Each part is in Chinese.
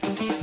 Thank you.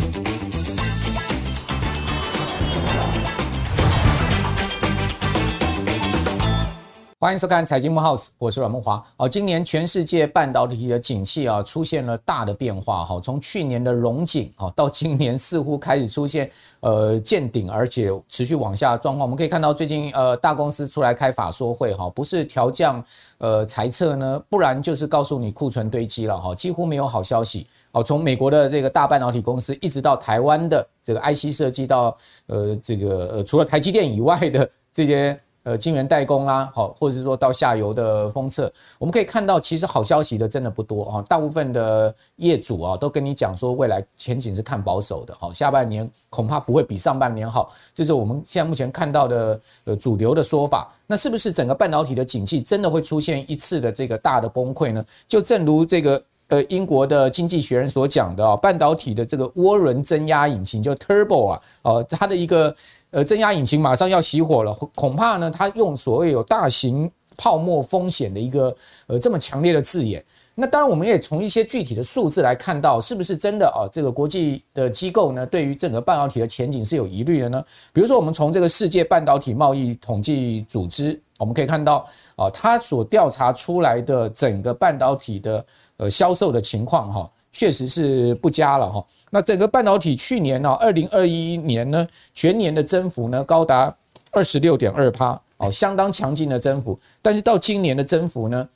欢迎收看财经慕 House，我是阮慕驊。哦，今年全世界半导体的景气啊，出现了大的变化。哈，从去年的荣景啊，到今年似乎开始出现呃见顶，而且持续往下的状况。我们可以看到，最近呃大公司出来开法说会，哈，不是调降呃财测呢，不然就是告诉你库存堆积了，哈，几乎没有好消息。哦，从美国的这个大半导体公司，一直到台湾的这个 IC 设计，到呃这个呃除了台积电以外的这些。呃，晶圆代工啊，好，或者是说到下游的封测，我们可以看到，其实好消息的真的不多啊。大部分的业主啊，都跟你讲说，未来前景是看保守的，好，下半年恐怕不会比上半年好，这是我们现在目前看到的呃主流的说法。那是不是整个半导体的景气真的会出现一次的这个大的崩溃呢？就正如这个呃英国的经济学人所讲的啊，半导体的这个涡轮增压引擎就 Turbo 啊，呃，它的一个。呃，增压引擎马上要熄火了，恐怕呢，它用所谓有大型泡沫风险的一个呃这么强烈的字眼。那当然，我们也从一些具体的数字来看到，是不是真的啊？这个国际的机构呢，对于整个半导体的前景是有疑虑的呢？比如说，我们从这个世界半导体贸易统计组织，我们可以看到啊，它所调查出来的整个半导体的呃销售的情况哈。确实是不佳了哈。那整个半导体去年呢，二零二一年呢，全年的增幅呢高达二十六点二趴，哦，相当强劲的增幅。但是到今年的增幅呢，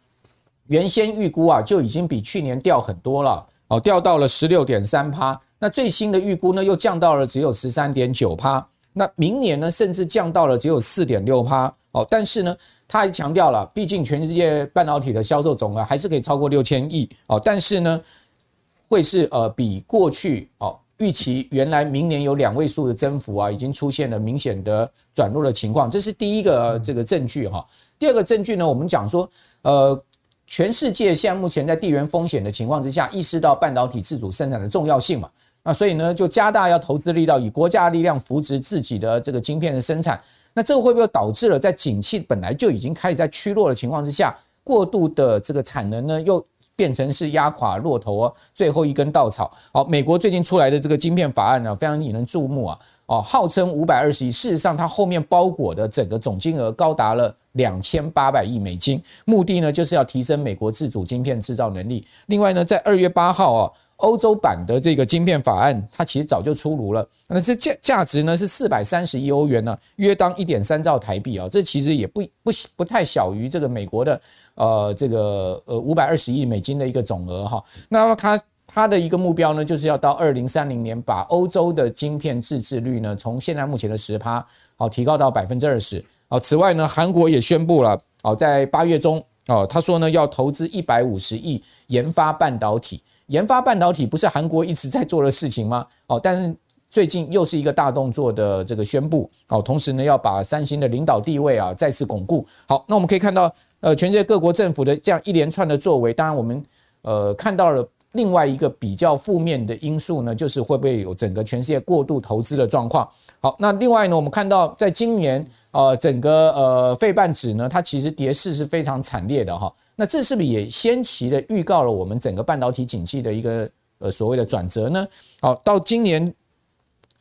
原先预估啊就已经比去年掉很多了，哦，掉到了十六点三趴。那最新的预估呢又降到了只有十三点九趴。那明年呢甚至降到了只有四点六趴。哦，但是呢，他还强调了，毕竟全世界半导体的销售总额还是可以超过六千亿。哦，但是呢。会是呃比过去哦预期原来明年有两位数的增幅啊，已经出现了明显的转弱的情况，这是第一个这个证据哈。第二个证据呢，我们讲说呃全世界现在目前在地缘风险的情况之下，意识到半导体自主生产的重要性嘛，那所以呢就加大要投资力道，以国家力量扶植自己的这个晶片的生产。那这个会不会导致了在景气本来就已经开始在趋弱的情况之下，过度的这个产能呢又？变成是压垮骆驼，最后一根稻草。好，美国最近出来的这个晶片法案呢，非常引人注目啊。哦，号称五百二十亿，事实上它后面包裹的整个总金额高达了两千八百亿美金，目的呢就是要提升美国自主晶片制造能力。另外呢，在二月八号啊。欧洲版的这个晶片法案，它其实早就出炉了。那这价价值呢是四百三十亿欧元呢，约当一点三兆台币啊。这其实也不不不太小于这个美国的呃这个呃五百二十亿美金的一个总额哈。那么它它的一个目标呢，就是要到二零三零年把欧洲的晶片自制率呢，从现在目前的十趴好提高到百分之二十。哦，此外呢，韩国也宣布了哦，在八月中哦，他说呢要投资一百五十亿研发半导体。研发半导体不是韩国一直在做的事情吗？哦，但是最近又是一个大动作的这个宣布，哦，同时呢要把三星的领导地位啊再次巩固。好，那我们可以看到，呃，全世界各国政府的这样一连串的作为，当然我们呃看到了另外一个比较负面的因素呢，就是会不会有整个全世界过度投资的状况。好，那另外呢，我们看到在今年呃整个呃费半指呢，它其实跌势是非常惨烈的哈。那这是不是也先期的预告了我们整个半导体景气的一个呃所谓的转折呢？好，到今年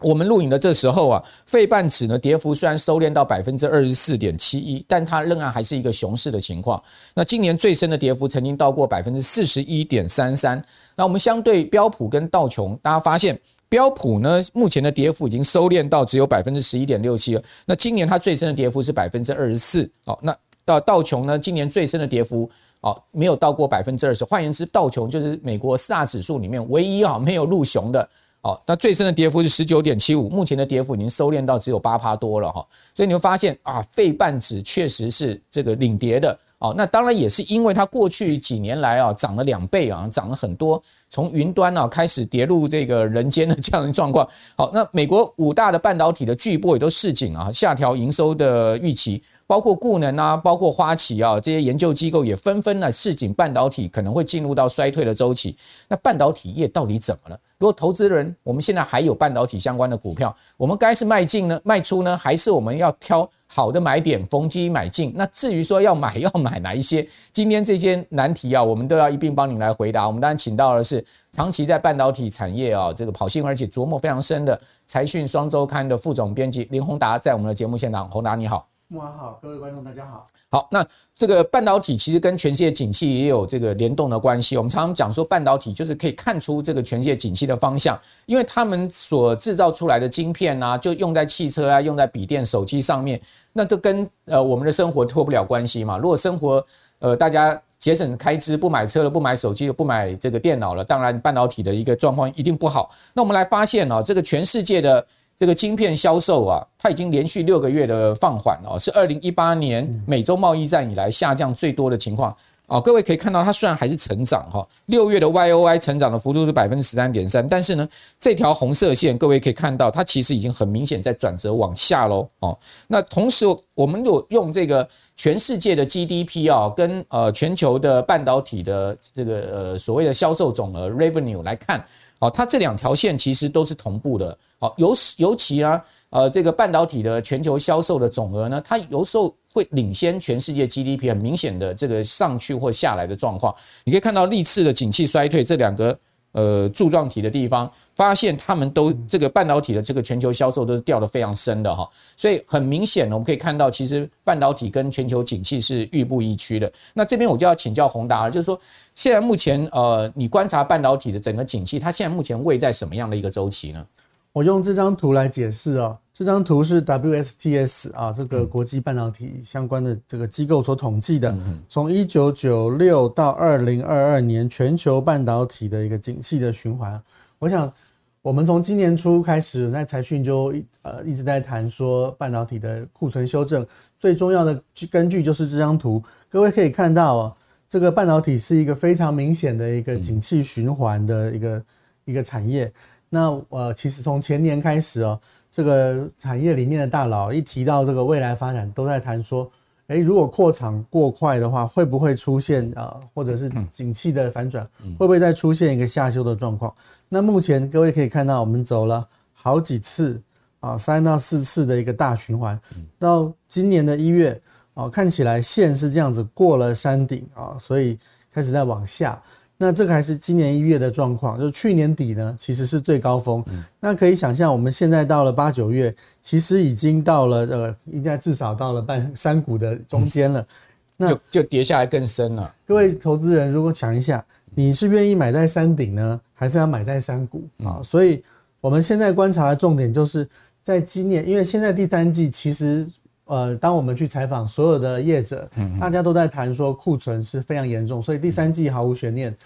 我们录影的这时候啊，费半指呢跌幅虽然收敛到百分之二十四点七一，但它仍然还是一个熊市的情况。那今年最深的跌幅曾经到过百分之四十一点三三。那我们相对标普跟道琼，大家发现标普呢目前的跌幅已经收敛到只有百分之十一点六七了。那今年它最深的跌幅是百分之二十四。好，那到道琼呢今年最深的跌幅。哦，没有到过百分之二十。换言之，道琼就是美国四大指数里面唯一啊没有入熊的。哦，那最深的跌幅是十九点七五，目前的跌幅已经收敛到只有八趴多了哈。所以你会发现啊，费半指确实是这个领跌的。哦，那当然也是因为它过去几年来啊涨了两倍啊，涨了很多，从云端啊开始跌入这个人间的这样的状况。好，那美国五大的半导体的巨擘也都示警啊，下调营收的预期。包括顾能啊，包括花旗啊这些研究机构也纷纷呢示警半导体可能会进入到衰退的周期。那半导体业到底怎么了？如果投资人我们现在还有半导体相关的股票，我们该是卖进呢，卖出呢，还是我们要挑好的买点逢低买进？那至于说要买要买哪一些，今天这些难题啊，我们都要一并帮您来回答。我们当然请到的是长期在半导体产业啊这个跑新闻而且琢磨非常深的财讯双周刊的副总编辑林宏达，在我们的节目现场，宏达你好。慕驊好，各位观众大家好。好，那这个半导体其实跟全世界景气也有这个联动的关系。我们常常讲说，半导体就是可以看出这个全世界景气的方向，因为他们所制造出来的晶片啊，就用在汽车啊，用在笔电、手机上面，那都跟呃我们的生活脱不了关系嘛。如果生活呃大家节省开支，不买车了，不买手机了，不买这个电脑了，当然半导体的一个状况一定不好。那我们来发现啊，这个全世界的。这个晶片销售啊，它已经连续六个月的放缓哦，是二零一八年美洲贸易战以来下降最多的情况啊。各位可以看到，它虽然还是成长哈，六月的 Y O I 成长的幅度是百分之十三点三，但是呢，这条红色线各位可以看到，它其实已经很明显在转折往下喽哦。那同时，我们有用这个全世界的 GDP 啊，跟呃全球的半导体的这个呃所谓的销售总额 Revenue 来看。哦，它这两条线其实都是同步的。好，尤尤其啊，呃，这个半导体的全球销售的总额呢，它有时候会领先全世界 GDP，很明显的这个上去或下来的状况。你可以看到历次的景气衰退这两个。呃，柱状体的地方，发现他们都这个半导体的这个全球销售都是掉得非常深的哈，所以很明显呢，我们可以看到，其实半导体跟全球景气是亦步亦趋的。那这边我就要请教宏达了，就是说，现在目前呃，你观察半导体的整个景气，它现在目前位在什么样的一个周期呢？我用这张图来解释哦。这张图是 WSTS 啊，这个国际半导体相关的这个机构所统计的，从一九九六到二零二二年全球半导体的一个景气的循环。我想，我们从今年初开始，在财讯就呃一直在谈说半导体的库存修正，最重要的根据就是这张图。各位可以看到啊，这个半导体是一个非常明显的一个景气循环的一个一个产业。那呃，其实从前年开始哦，这个产业里面的大佬一提到这个未来发展，都在谈说，诶，如果扩厂过快的话，会不会出现啊，或者是景气的反转，会不会再出现一个下修的状况？那目前各位可以看到，我们走了好几次啊，三到四次的一个大循环，到今年的一月啊，看起来线是这样子过了山顶啊，所以开始在往下。那这个还是今年一月的状况，就是去年底呢，其实是最高峰。那可以想象，我们现在到了八九月，其实已经到了呃，应该至少到了半山谷的中间了。那就就跌下来更深了。各位投资人，如果想一下，你是愿意买在山顶呢，还是要买在山谷啊？所以我们现在观察的重点就是在今年，因为现在第三季其实。呃，当我们去采访所有的业者，大家都在谈说库存是非常严重，所以第三季毫无悬念。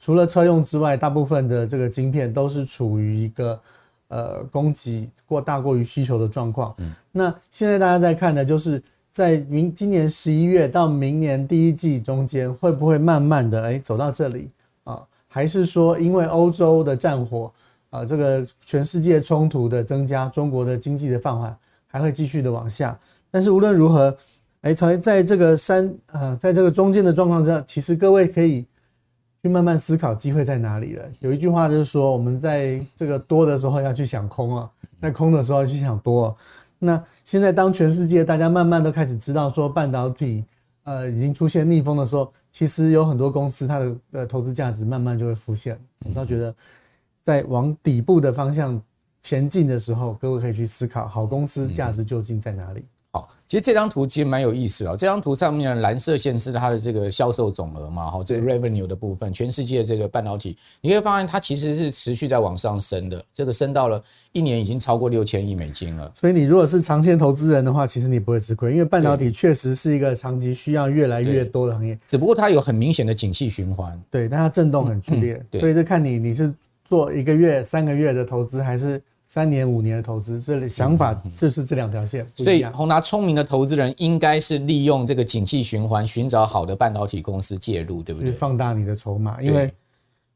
除了车用之外，大部分的这个晶片都是处于一个呃供给过大过于需求的状况。那现在大家在看的就是在明今年十一月到明年第一季中间，会不会慢慢的哎走到这里啊？还是说因为欧洲的战火啊，这个全世界冲突的增加，中国的经济的放缓，还会继续的往下？但是无论如何，哎，在在这个山，呃，在这个中间的状况下，其实各位可以去慢慢思考机会在哪里了。有一句话就是说，我们在这个多的时候要去想空啊，在空的时候要去想多。那现在当全世界大家慢慢都开始知道说半导体呃已经出现逆风的时候，其实有很多公司它的呃投资价值慢慢就会浮现。我倒觉得在往底部的方向前进的时候，各位可以去思考好公司价值究竟在哪里。其实这张图其实蛮有意思的，这张图上面的蓝色线是它的这个销售总额嘛，哈，这个 revenue 的部分，全世界这个半导体，你可以发现它其实是持续在往上升的，这个升到了一年已经超过六千亿美金了。所以你如果是长线投资人的话，其实你不会吃亏，因为半导体确实是一个长期需要越来越多的行业，只不过它有很明显的景气循环，对，但它震动很剧烈，所以就看你你是做一个月、三个月的投资还是。三年五年的投资，这里想法就是这两条线。所以宏达聪明的投资人应该是利用这个景气循环，寻找好的半导体公司介入，对不对？放大你的筹码，因为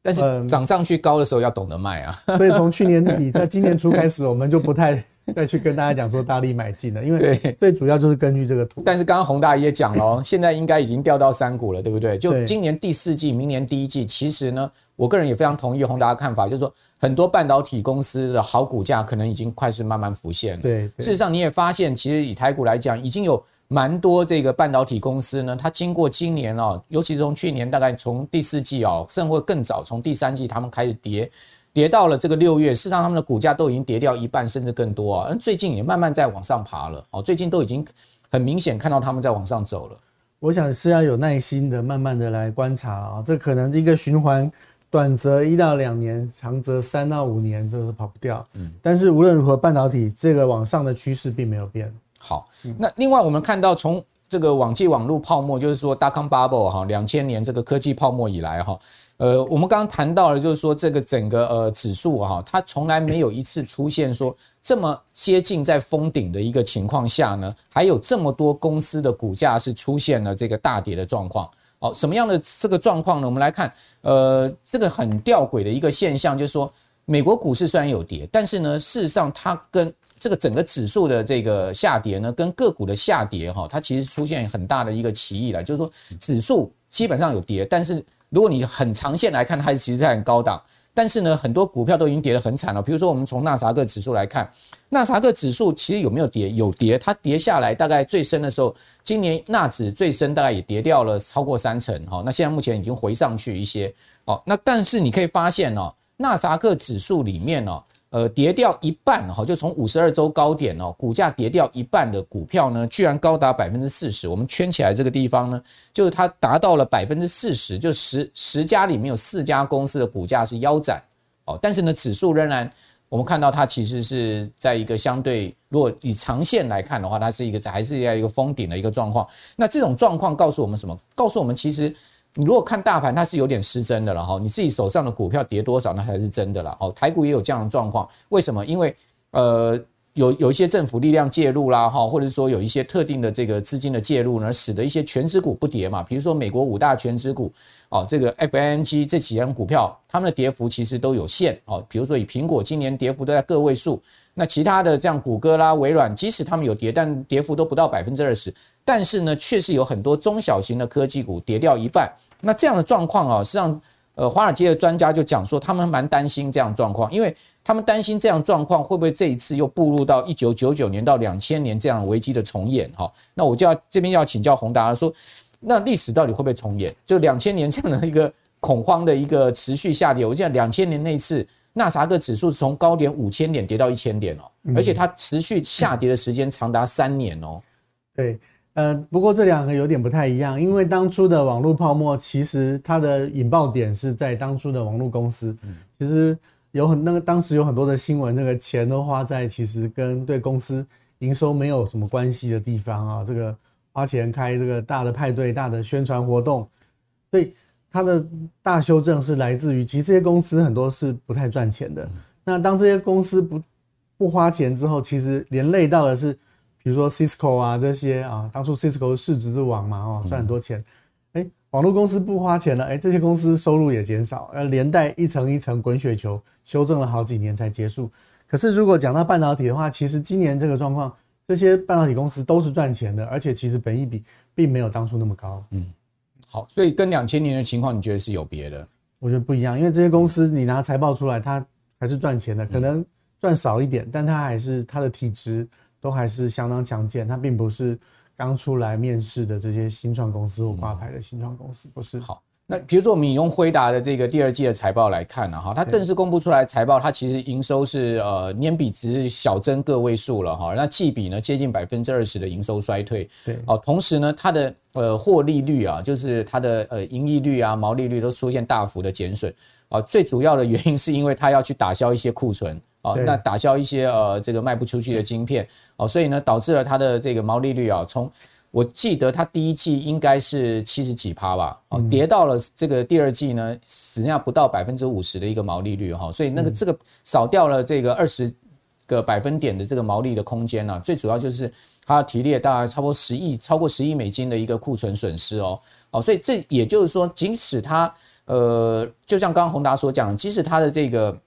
但是涨上去高的时候要懂得卖啊。所以从去年底到今年初开始，我们就不太 再去跟大家讲说大力买进的，因为最主要就是根据这个图。但是刚刚宏达也讲了哦，现在应该已经掉到三股了，对不对？就今年第四季、明年第一季，其实呢，我个人也非常同意宏达的看法，就是说很多半导体公司的好股价可能已经快是慢慢浮现了。对，事实上你也发现，其实以台股来讲，已经有蛮多这个半导体公司呢，它经过今年哦，尤其是从去年大概从第四季哦，甚至会更早，从第三季他们开始跌。跌到了这个六月，事实上他们的股价都已经跌掉一半，甚至更多啊。最近也慢慢在往上爬了哦，最近都已经很明显看到他们在往上走了。我想是要有耐心的，慢慢的来观察啊。这可能一个循环，短则一到两年，长则三到五年都是跑不掉。嗯，但是无论如何，半导体这个往上的趋势并没有变。好，那另外我们看到从这个网际网络泡沫，就是说 dot-com bubble 哈，两千年这个科技泡沫以来哈。呃，我们刚刚谈到了，就是说这个整个呃指数哈，它从来没有一次出现说这么接近在封顶的一个情况下呢，还有这么多公司的股价是出现了这个大跌的状况。哦，什么样的这个状况呢？我们来看，呃，这个很吊诡的一个现象，就是说美国股市虽然有跌，但是呢，事实上它跟这个整个指数的这个下跌呢，跟个股的下跌哈，它其实出现很大的一个歧义了，就是说指数基本上有跌，但是。如果你很长线来看，它其实是很高档，但是呢，很多股票都已经跌得很惨了。比如说，我们从纳斯达克指数来看，纳斯达克指数其实有没有跌？有跌，它跌下来大概最深的时候，今年纳指最深大概也跌掉了超过三成哈。那现在目前已经回上去一些哦。那但是你可以发现哦，纳斯达克指数里面哦。呃，跌掉一半哈，就从五十二周高点哦，股价跌掉一半的股票呢，居然高达百分之四十。我们圈起来这个地方呢，就是它达到了百分之四十，就十十家里面有四家公司的股价是腰斩哦。但是呢，指数仍然，我们看到它其实是在一个相对，如果以长线来看的话，它是一个还是在一个封顶的一个状况。那这种状况告诉我们什么？告诉我们其实。你如果看大盘，它是有点失真的了哈。你自己手上的股票跌多少，那才是真的了。哦，台股也有这样的状况，为什么？因为呃，有有一些政府力量介入啦，哈，或者说有一些特定的这个资金的介入呢，使得一些权值股不跌嘛。比如说美国五大权值股，哦，这个 F N G 这几样股票，它们的跌幅其实都有限。哦，比如说以苹果今年跌幅都在个位数，那其他的像谷歌啦、微软，即使他们有跌，但跌幅都不到百分之二十。但是呢，确实有很多中小型的科技股跌掉一半。那这样的状况啊，实际上，呃，华尔街的专家就讲说，他们蛮担心这样状况，因为他们担心这样状况会不会这一次又步入到一九九九年到两千年这样危机的重演哈。那我就要这边要请教宏达说，那历史到底会不会重演？就两千年这样的一个恐慌的一个持续下跌，我记得两千年那次纳斯达克指数从高点五千点跌到一千点哦，而且它持续下跌的时间长达三年哦。对。呃，不过这两个有点不太一样，因为当初的网络泡沫其实它的引爆点是在当初的网络公司，其实有很那个当时有很多的新闻，那个钱都花在其实跟对公司营收没有什么关系的地方啊，这个花钱开这个大的派对、大的宣传活动，所以它的大修正是来自于其实这些公司很多是不太赚钱的。那当这些公司不不花钱之后，其实连累到的是。比如说 Cisco 啊这些啊，当初 Cisco 市值之王嘛，哦，赚很多钱，哎，网络公司不花钱了，哎，这些公司收入也减少，呃，连带一层一层滚雪球，修正了好几年才结束。可是如果讲到半导体的话，其实今年这个状况，这些半导体公司都是赚钱的，而且其实本益比并没有当初那么高。嗯，好，所以跟两千年的情况，你觉得是有别的？我觉得不一样，因为这些公司你拿财报出来，它还是赚钱的，可能赚少一点，但它还是它的体质。都还是相当强健，它并不是刚出来面试的这些新创公司或挂牌的新创公司，不是。好，那比如说我们用辉达的这个第二季的财报来看呢，哈，它正式公布出来财报，它其实营收是呃年比值小增个位数了哈，那季比呢接近百分之二十的营收衰退，对，哦，同时呢它的呃获利率啊，就是它的呃盈利率啊、毛利率都出现大幅的减损，啊，最主要的原因是因为它要去打消一些库存。哦，那打消一些呃这个卖不出去的晶片。哦，所以呢导致了它的这个毛利率啊，从我记得它第一季应该是七十几趴吧，哦，跌到了这个第二季呢，只剩下不到百分之五十的一个毛利率哈，所以那个这个少掉了这个二十个百分点的这个毛利的空间呢，最主要就是它提列大概差不多十亿，超过十亿美金的一个库存损失哦，哦，所以这也就是说，即使它呃，就像刚刚宏达所讲，即使它的这个。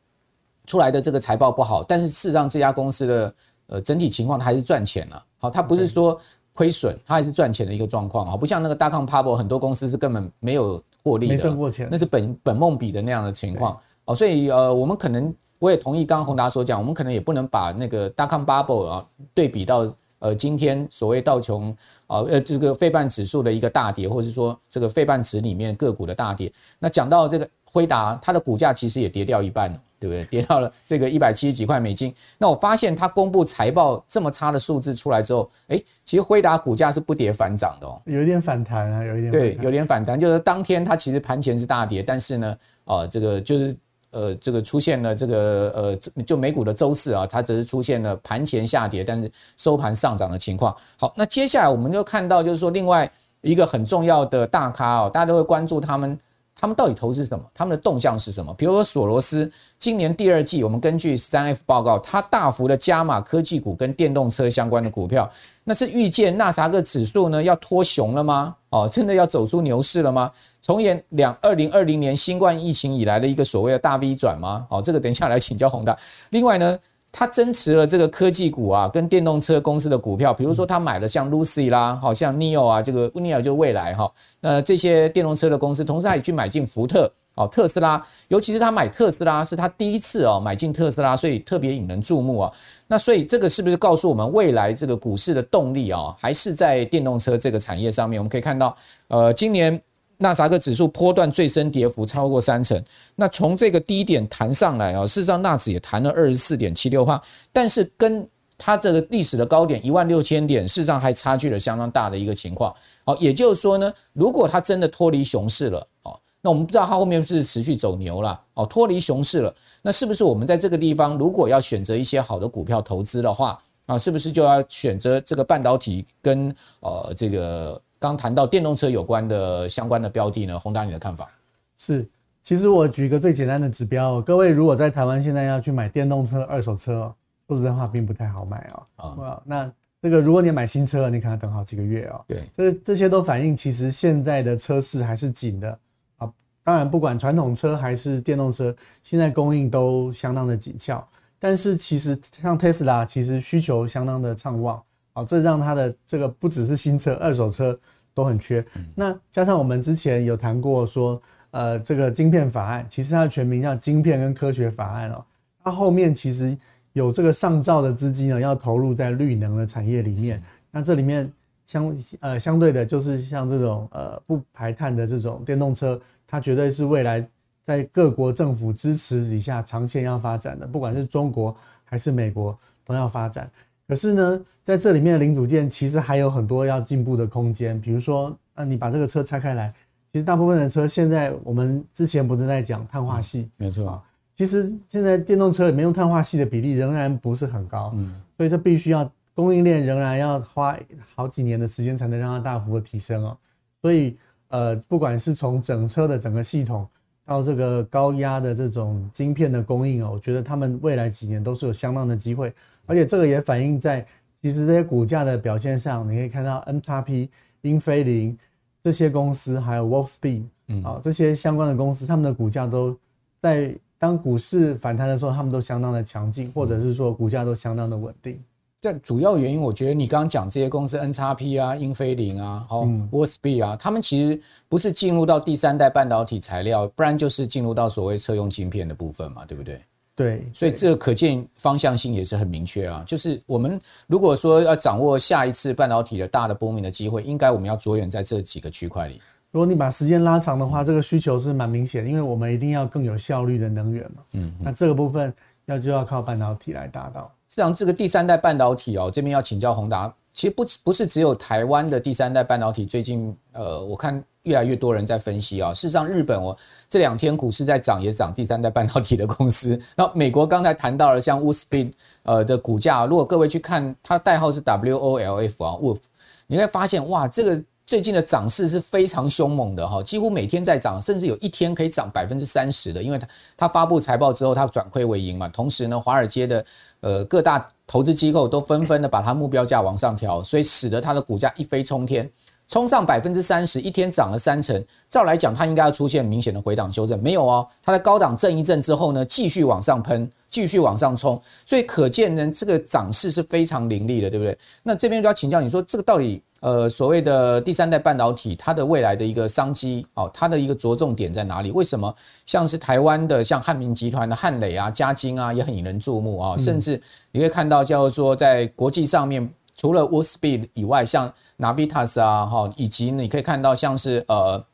出来的这个财报不好，但是事实上这家公司的呃整体情况它还是赚钱了。好，它不是说亏损，它还是赚钱的一个状况啊，不像那个大康 Pablo 很多公司是根本没有获利的，没赚过钱，那是本本梦比的那样的情况哦。所以呃，我们可能我也同意刚刚宏达所讲，我们可能也不能把那个大康 Bubble 啊对比到呃今天所谓道琼啊呃这个费半指数的一个大跌，或者是说这个费半指里面个股的大跌。那讲到这个辉达，它的股价其实也跌掉一半。对不对？跌到了这个一百七十几块美金。那我发现它公布财报这么差的数字出来之后，哎，其实辉达股价是不跌反涨的哦，有一点反弹啊，有一点对，有点反弹，就是当天它其实盘前是大跌，但是呢，啊，这个就是呃，这个出现了这个呃，就美股的周四啊，它只是出现了盘前下跌，但是收盘上涨的情况。好，那接下来我们就看到就是说另外一个很重要的大咖哦，大家都会关注他们。他们到底投资什么？他们的动向是什么？比如说索罗斯，今年第二季，我们根据三 F 报告，它大幅的加码科技股跟电动车相关的股票，那是预见纳啥个指数呢要脱熊了吗？哦，真的要走出牛市了吗？重演两二零二零年新冠疫情以来的一个所谓的大 V 转吗？哦，这个等一下来请教宏大。另外呢？他增持了这个科技股啊，跟电动车公司的股票，比如说他买了像 Lucy 啦，好像 NIO 啊，这个 NIO 就是未来哈，那这些电动车的公司，同时他也去买进福特哦，特斯拉，尤其是他买特斯拉是他第一次哦买进特斯拉，所以特别引人注目啊。那所以这个是不是告诉我们未来这个股市的动力啊，还是在电动车这个产业上面？我们可以看到，呃，今年。纳斯达克指数波段最深跌幅超过三成，那从这个低点弹上来啊，事实上纳指也弹了二十四点七六趴，但是跟它这个历史的高点一万六千点，事实上还差距了相当大的一个情况。好，也就是说呢，如果它真的脱离熊市了，哦，那我们不知道它后面是持续走牛了，哦，脱离熊市了，那是不是我们在这个地方如果要选择一些好的股票投资的话，啊，是不是就要选择这个半导体跟呃这个？刚谈到电动车有关的相关的标的呢，宏达你的看法是？其实我举个最简单的指标，各位如果在台湾现在要去买电动车二手车，说实在话并不太好买哦。啊，那这个如果你买新车，你可能等好几个月哦。对，这这些都反映其实现在的车市还是紧的啊。当然，不管传统车还是电动车，现在供应都相当的紧俏。但是其实像 Tesla，，其实需求相当的畅旺。好，这让它的这个不只是新车，二手车都很缺。那加上我们之前有谈过说，呃，这个晶片法案，其实它的全名叫晶片跟科学法案哦。它后面其实有这个上兆的资金呢，要投入在绿能的产业里面。那这里面相呃相对的，就是像这种呃不排碳的这种电动车，它绝对是未来在各国政府支持底下长线要发展的，不管是中国还是美国都要发展。可是呢，在这里面的零组件其实还有很多要进步的空间。比如说，那你把这个车拆开来，其实大部分的车现在我们之前不是在讲碳化系，没错啊。其实现在电动车里面用碳化系的比例仍然不是很高，嗯，所以这必须要供应链仍然要花好几年的时间才能让它大幅的提升哦。所以，呃，不管是从整车的整个系统到这个高压的这种晶片的供应哦，我觉得他们未来几年都是有相当的机会。而且这个也反映在其实这些股价的表现上，你可以看到 NXP、英飞凌这些公司，还有 Wolfspeed，嗯，啊，这些相关的公司，他们的股价都在当股市反弹的时候，他们都相当的强劲，或者是说股价都相当的稳定。但主要原因，我觉得你刚刚讲这些公司，N 叉 P 啊、英飞凌啊、好 Wolfspeed 啊，他们其实不是进入到第三代半导体材料，不然就是进入到所谓车用晶片的部分嘛，对不对？对，所以这个可见方向性也是很明确啊。就是我们如果说要掌握下一次半导体的大的波名的机会，应该我们要着眼在这几个区块里。如果你把时间拉长的话，这个需求是蛮明显的，因为我们一定要更有效率的能源嘛。嗯，那这个部分要就要靠半导体来达到。实际上，这个第三代半导体哦，这边要请教宏达，其实不不是只有台湾的第三代半导体，最近呃，我看。越来越多人在分析啊，事实上，日本我这两天股市在涨，也涨第三代半导体的公司。那美国刚才谈到了像 Wolfspeed 呃的股价，如果各位去看它的代号是 WOLF 啊，Wolf，你会发现哇，这个最近的涨势是非常凶猛的哈，几乎每天在涨，甚至有一天可以涨百分之三十的，因为它它发布财报之后，它转亏为盈嘛。同时呢，华尔街的呃各大投资机构都纷纷的把它目标价往上调，所以使得它的股价一飞冲天。冲上百分之三十，一天涨了三成。照来讲，它应该要出现明显的回档修正，没有哦。它的高档震一震之后呢，继续往上喷，继续往上冲，所以可见呢，这个涨势是非常凌厉的，对不对？那这边就要请教你说，这个到底呃所谓的第三代半导体，它的未来的一个商机哦，它的一个着重点在哪里？为什么像是台湾的像汉明集团的汉磊啊、嘉晶啊，也很引人注目啊？甚至你会看到，叫做说在国际上面。除了 Wolfspeed 以外，像 Navitas 啊，哈，以及你可以看到像是呃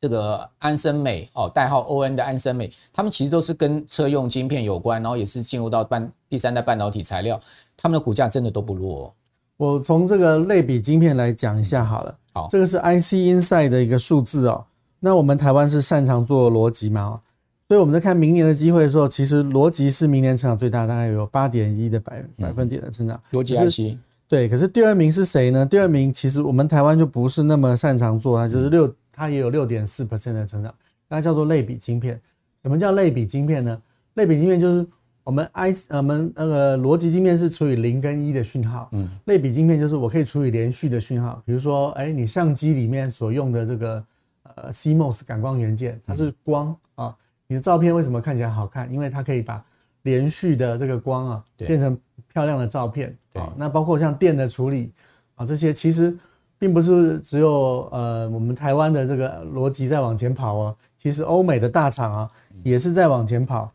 这个安森美哦，代号 ON 的安森美，他们其实都是跟车用晶片有关，然后也是进入到半第三代半导体材料，他们的股价真的都不弱哦。我从这个类比晶片来讲一下好了，好，这个是 IC Insight 的一个数字哦。那我们台湾是擅长做逻辑嘛，所以我们在看明年的机会的时候，其实逻辑是明年成长最大，大概有八点一的百百分点的增长。逻辑 IC。对，可是第二名是谁呢？第二名其实我们台湾就不是那么擅长做，它就是六，它也有六点四 percent 的成长，它叫做类比晶片。什么叫类比晶片呢？类比晶片就是我们 I 呃我们那个逻辑晶片是除以零跟一的讯号，嗯，类比晶片就是我可以除以连续的讯号，比如说，哎，你相机里面所用的这个呃 CMOS 感光元件，它是光啊，你的照片为什么看起来好看？因为它可以把连续的这个光啊变成漂亮的照片。啊，那包括像电的处理啊，这些其实并不是只有呃我们台湾的这个逻辑在往前跑哦，其实欧美的大厂啊也是在往前跑。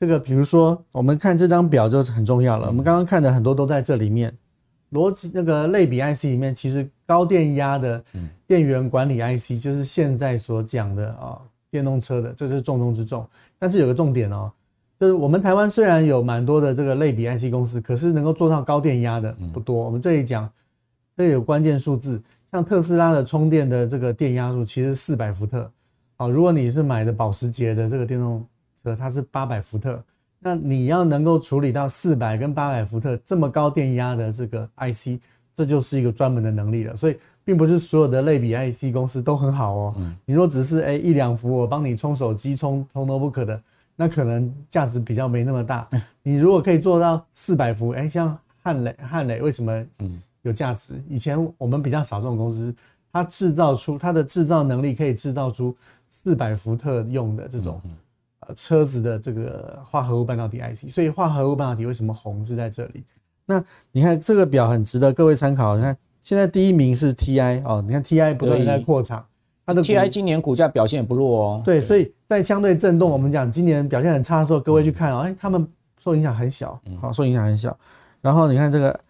这个比如说我们看这张表就很重要了，我们刚刚看的很多都在这里面。逻辑那个类比 IC 里面，其实高电压的电源管理 IC 就是现在所讲的啊电动车的，这是重中之重。但是有个重点哦。就是我们台湾虽然有蛮多的这个类比 IC 公司，可是能够做到高电压的不多。我们这里讲，这里有关键数字，像特斯拉的充电的这个电压数其实四百伏特。好，如果你是买的保时捷的这个电动车，它是八百伏特，那你要能够处理到四百跟八百伏特这么高电压的这个 IC，这就是一个专门的能力了。所以，并不是所有的类比 IC 公司都很好哦。你若只是诶一两伏，我帮你充手机、充充 notebook 的。那可能价值比较没那么大。你如果可以做到四百伏，哎，像汉磊，汉磊为什么嗯有价值？以前我们比较少这种公司，它制造出它的制造能力可以制造出四百伏特用的这种呃车子的这个化合物半导体 IC。所以化合物半导体为什么红是在这里？那你看这个表很值得各位参考。你看现在第一名是 TI 哦，你看 TI 不断地在扩厂。它的 TI 今年股价表现也不弱哦。对，所以在相对震动，我们讲今年表现很差的时候，各位去看哦，哎，他们受影响很小，好，受影响很小。然后你看这个，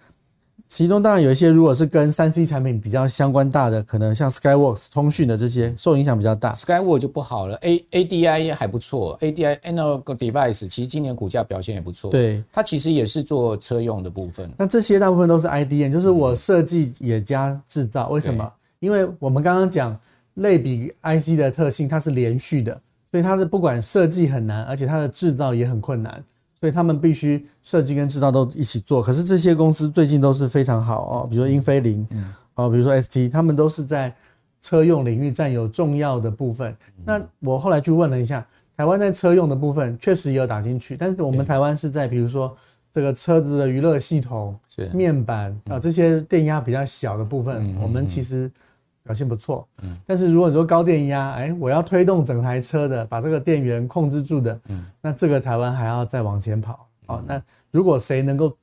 其中当然有一些，如果是跟三 C 产品比较相关大的，可能像 Skyworks 通讯的这些，受影响比较大。Skyworks 就不好了，A ADI 还不错，ADI Analog Device 其实今年股价表现也不错。对，它其实也是做车用的部分。那这些大部分都是 IDM，就是我设计也加制造。为什么？因为我们刚刚讲。类比 IC 的特性，它是连续的，所以它的不管设计很难，而且它的制造也很困难，所以他们必须设计跟制造都一起做。可是这些公司最近都是非常好哦，比如说英飞凌，哦，比如说 ST，他们都是在车用领域占有重要的部分。那我后来去问了一下，台湾在车用的部分确实也有打进去，但是我们台湾是在比如说这个车子的娱乐系统、面板啊这些电压比较小的部分，我们其实。表现不错，嗯，但是如果你说高电压，哎，我要推动整台车的，把这个电源控制住的，嗯，那这个台湾还要再往前跑，哦，那如果谁能够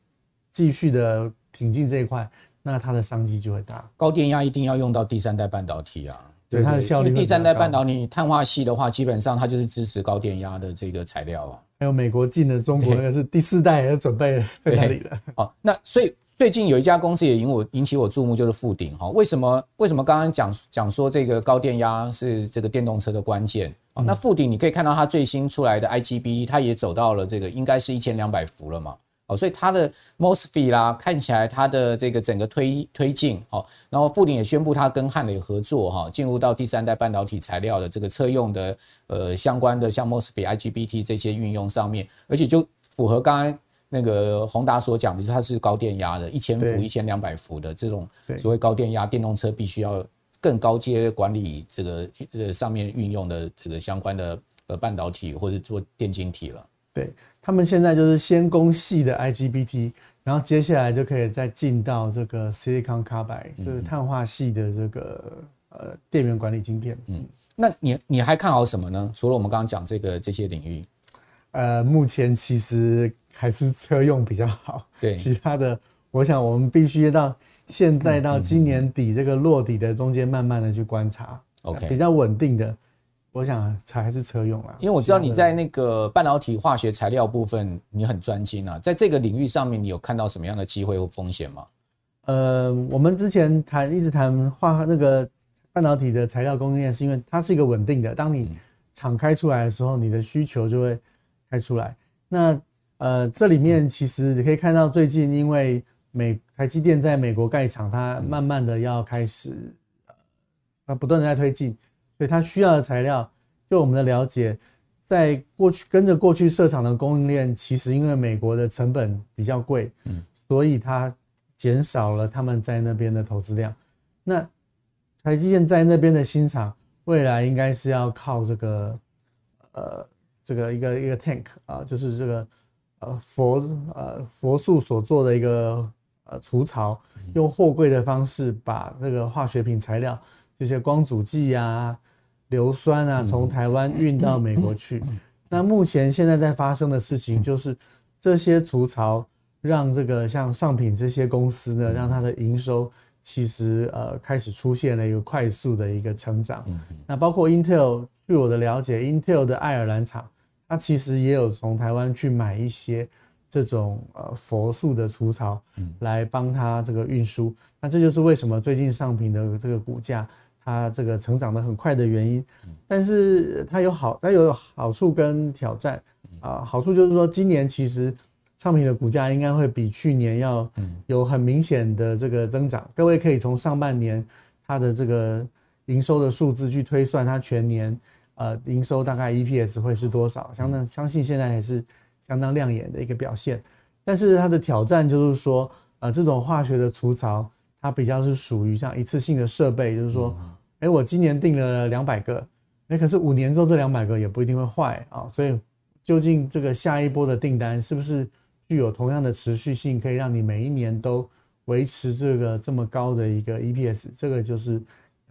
继续的挺进这一块，那它的商机就会大。高电压一定要用到第三代半导体啊，对，它的效率。第三代半导体碳化系的话，基本上它就是支持高电压的这个材料啊。还有美国进的中国那个是第四代也准备在那里了。哦，那所以。最近有一家公司也引我引起我注目，就是富鼎哈。为什么？为什么刚刚讲讲说这个高电压是这个电动车的关键？那富鼎你可以看到它最新出来的 IGBT，它也走到了这个应该是一千两百伏了嘛。哦，所以它的 MOSFET 啦，看起来它的这个整个推推进哦。然后富鼎也宣布它跟汉磊合作哈，进入到第三代半导体材料的这个车用的呃相关的像 MOSFET、IGBT 这些运用上面，而且就符合刚刚。那个宏达所讲的，就是它是高电压的，一千伏、一千两百伏的这种所谓高电压电动车，必须要更高阶管理这个呃上面运用的这个相关的呃半导体或者做电晶体了。对，他们现在就是先攻细的 IGBT，然后接下来就可以再进到这个 Silicon Carbide，就是碳化系的这个呃电源管理晶片。嗯，那你你还看好什么呢？除了我们刚刚讲这个这些领域，呃，目前其实还是车用比较好。对，其他的，我想我们必须到现在到今年底这个落底的中间，慢慢的去观察。OK，比较稳定的。我想才还是车用啊，因为我知道你在那个半导体化学材料部分你很专精啊，在这个领域上面你有看到什么样的机会或风险吗？呃，我们之前谈一直谈化那个半导体的材料供应链，是因为它是一个稳定的，当你敞开出来的时候，你的需求就会开出来。那呃，这里面其实你可以看到，最近因为美台积电在美国盖厂，它慢慢的要开始，它不断的在推进。所以它需要的材料，就我们的了解，在过去跟着过去设厂的供应链，其实因为美国的成本比较贵，嗯，所以它减少了他们在那边的投资量。那台积电在那边的新厂，未来应该是要靠这个，呃，这个一个一个 tank 啊，就是这个呃佛呃佛塑所做的一个呃除槽，用货柜的方式把那个化学品材料这些光阻剂啊。硫酸啊，从台湾运到美国去。那目前现在在发生的事情就是，这些除槽让这个像上品这些公司呢，让它的营收其实呃开始出现了一个快速的一个成长。那包括 Intel，据我的了解，Intel 的爱尔兰厂，它其实也有从台湾去买一些这种呃佛塑的厨槽，来帮它这个运输。那这就是为什么最近上品的这个股价。它这个成长的很快的原因，但是它有好，它有好处跟挑战啊。好处就是说，今年其实上品的股价应该会比去年要有很明显的这个增长。各位可以从上半年它的这个营收的数字去推算，它全年呃营收大概 EPS 会是多少？相当相信现在还是相当亮眼的一个表现。但是它的挑战就是说，呃，这种化学的除槽。它比较是属于像一次性的设备，就是说，哎，我今年订了两百个，哎，可是五年之后这两百个也不一定会坏啊，所以究竟这个下一波的订单是不是具有同样的持续性，可以让你每一年都维持这个这么高的一个 EPS，这个就是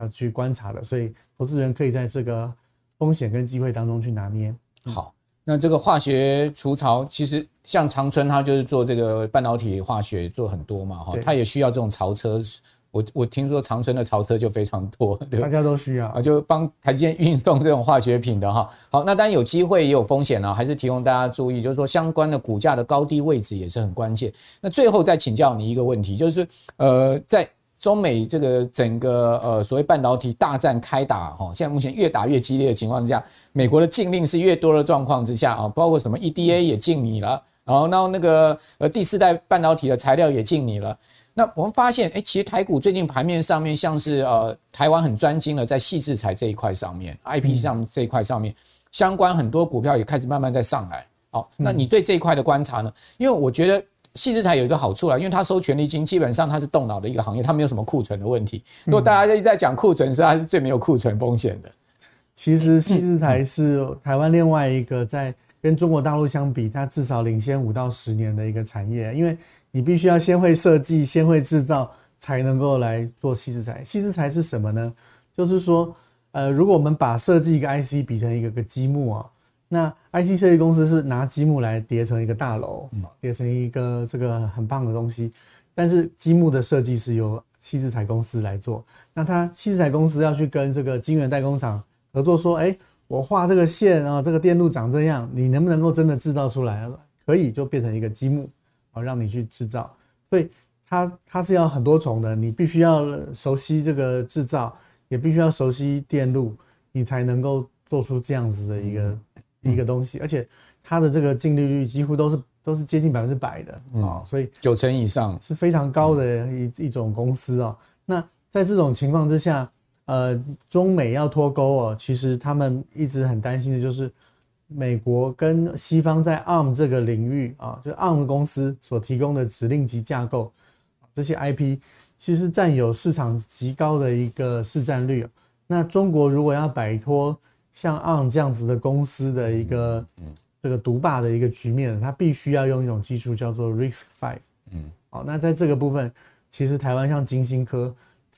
要去观察的，所以投资人可以在这个风险跟机会当中去拿捏。好。那这个化学除槽，其实像长春，它就是做这个半导体化学做很多嘛，哈，它也需要这种槽车。我我听说长春的槽车就非常多，对，大家都需要啊，就帮台积电运送这种化学品的哈。好，那当然有机会也有风险啊，还是提供大家注意，就是说相关的股价的高低位置也是很关键。那最后再请教你一个问题，就是呃，在中美这个整个呃所谓半导体大战开打哈，现在目前越打越激烈的情况之下，美国的禁令是越多的状况之下啊，包括什么 EDA 也禁你了，然后那那个呃第四代半导体的材料也禁你了。那我们发现，哎，其实台股最近盘面上面像是呃台湾很专精的在细制材这一块上面，IP 上这一块上面相关很多股票也开始慢慢在上来。好，那你对这一块的观察呢？因为我觉得。矽智财有一个好处啦，因为它收权利金，基本上它是动脑的一个行业，它没有什么库存的问题。如果大家一直在讲库存，是它是最没有库存风险的。其实矽智财是台湾另外一个在跟中国大陆相比，它至少领先五到十年的一个产业，因为你必须要先会设计、先会制造，才能够来做矽智财。矽智财是什么呢？就是说，呃，如果我们把设计一个 IC 比成一个个积木啊。那 IC 设计公司是拿积木来叠成一个大楼，叠成一个这个很棒的东西，但是积木的设计是由矽智财公司来做。那他矽智财公司要去跟这个晶圆代工厂合作，说，哎，我画这个线啊，这个电路长这样，你能不能够真的制造出来？可以，就变成一个积木啊，让你去制造。所以它它是要很多重的，你必须要熟悉这个制造，也必须要熟悉电路，你才能够做出这样子的一个。一个东西，而且它的这个净利率几乎都是都是接近百分之百的啊，所以九成以上是非常高的一一种公司哦。那在这种情况之下，呃，中美要脱钩哦，其实他们一直很担心的就是美国跟西方在 ARM 这个领域啊，就 ARM 公司所提供的指令集架构这些 IP，其实占有市场极高的一个市占率。那中国如果要摆脱，像 On 这样子的公司的一个这个独霸的一个局面，它必须要用一种技术叫做 Risk Five 嗯，好，那在这个部分，其实台湾像金星科，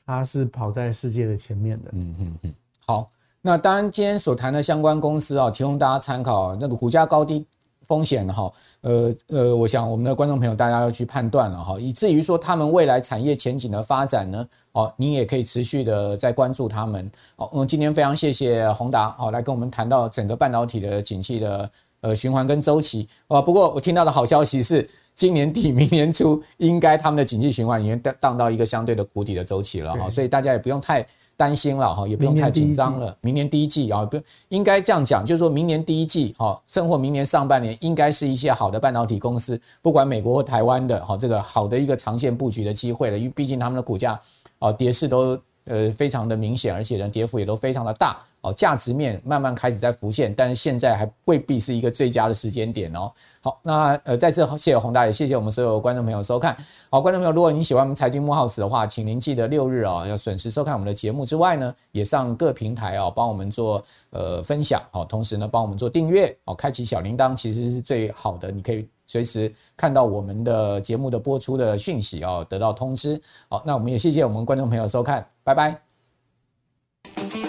它是跑在世界的前面的。嗯嗯嗯。好，那当然今天所谈的相关公司啊，提供大家参考，那个股价高低。风险哈，呃呃，我想我们的观众朋友大家要去判断了哈，以至于说他们未来产业前景的发展呢，哦，你也可以持续的在关注他们。好，我们今天非常谢谢宏达哦，来跟我们谈到整个半导体的景气的呃循环跟周期啊。不过我听到的好消息是，今年底明年初应该他们的景气循环已经荡到一个相对的谷底的周期了哈，所以大家也不用太。担心了哈，也不用太紧张了。明年第一季啊，不应该这样讲，就是说明年第一季哈，甚或明年上半年，应该是一些好的半导体公司，不管美国或台湾的哈，这个好的一个长线布局的机会了。因为毕竟他们的股价啊跌势都呃非常的明显，而且呢跌幅也都非常的大。哦，价值面慢慢开始在浮现，但是现在还未必是一个最佳的时间点哦。好，那呃，在这谢谢洪大爷谢谢我们所有观众朋友收看。好，观众朋友，如果您喜欢我们财经慕 House 的话，请您记得六日啊要准时收看我们的节目之外呢，也上各平台啊帮我们做呃分享，好，同时呢帮我们做订阅，哦，开启小铃铛其实是最好的，你可以随时看到我们的节目的播出的讯息哦，得到通知。好，那我们也谢谢我们观众朋友收看，拜拜。